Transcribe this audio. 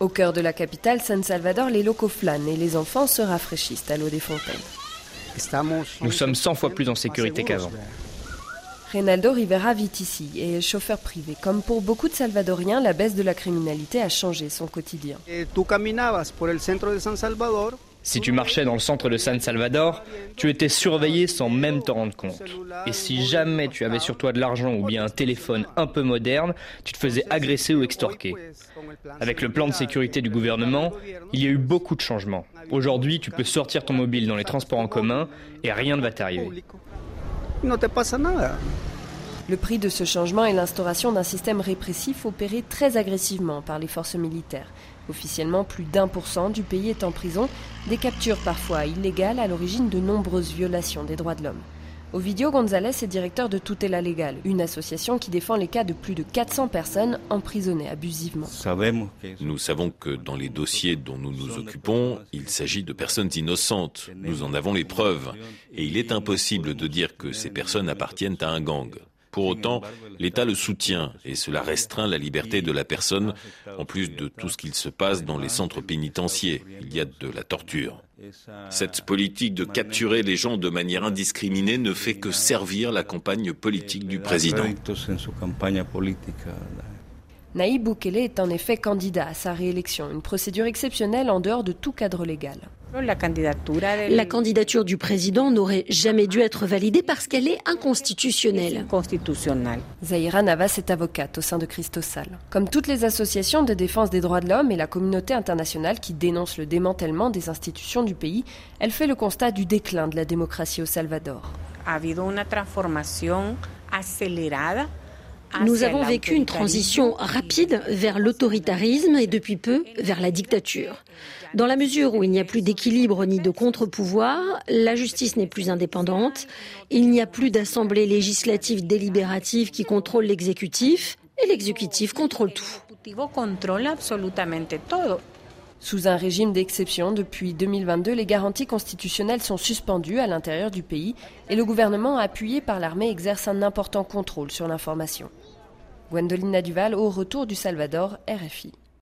Au cœur de la capitale, San Salvador, les locaux flânent et les enfants se rafraîchissent à l'eau des fontaines. Nous sommes 100 fois plus en sécurité qu'avant. Reynaldo Rivera vit ici et est chauffeur privé. Comme pour beaucoup de Salvadoriens, la baisse de la criminalité a changé son quotidien. Si tu marchais dans le centre de San Salvador, tu étais surveillé sans même t'en rendre compte. Et si jamais tu avais sur toi de l'argent ou bien un téléphone un peu moderne, tu te faisais agresser ou extorquer. Avec le plan de sécurité du gouvernement, il y a eu beaucoup de changements. Aujourd'hui, tu peux sortir ton mobile dans les transports en commun et rien ne va t'arriver. Le prix de ce changement est l'instauration d'un système répressif opéré très agressivement par les forces militaires. Officiellement, plus d'un pour cent du pays est en prison, des captures parfois illégales à l'origine de nombreuses violations des droits de l'homme. Ovidio González est directeur de Tutela Legal, une association qui défend les cas de plus de 400 personnes emprisonnées abusivement. Nous savons que dans les dossiers dont nous nous occupons, il s'agit de personnes innocentes. Nous en avons les preuves. Et il est impossible de dire que ces personnes appartiennent à un gang. Pour autant, l'État le soutient et cela restreint la liberté de la personne, en plus de tout ce qu'il se passe dans les centres pénitentiaires. Il y a de la torture. Cette politique de capturer les gens de manière indiscriminée ne fait que servir la campagne politique du président. Naïb Boukele est en effet candidat à sa réélection, une procédure exceptionnelle en dehors de tout cadre légal. La candidature du président n'aurait jamais dû être validée parce qu'elle est inconstitutionnelle. Zahira Navas est avocate au sein de Christosal. Comme toutes les associations de défense des droits de l'homme et la communauté internationale qui dénonce le démantèlement des institutions du pays, elle fait le constat du déclin de la démocratie au Salvador. Nous avons vécu une transition rapide vers l'autoritarisme et depuis peu vers la dictature. Dans la mesure où il n'y a plus d'équilibre ni de contre-pouvoir, la justice n'est plus indépendante, il n'y a plus d'assemblée législative délibérative qui contrôle l'exécutif et l'exécutif contrôle tout. Sous un régime d'exception, depuis 2022, les garanties constitutionnelles sont suspendues à l'intérieur du pays et le gouvernement appuyé par l'armée exerce un important contrôle sur l'information. Gwendoline Naduval au retour du Salvador, RFI.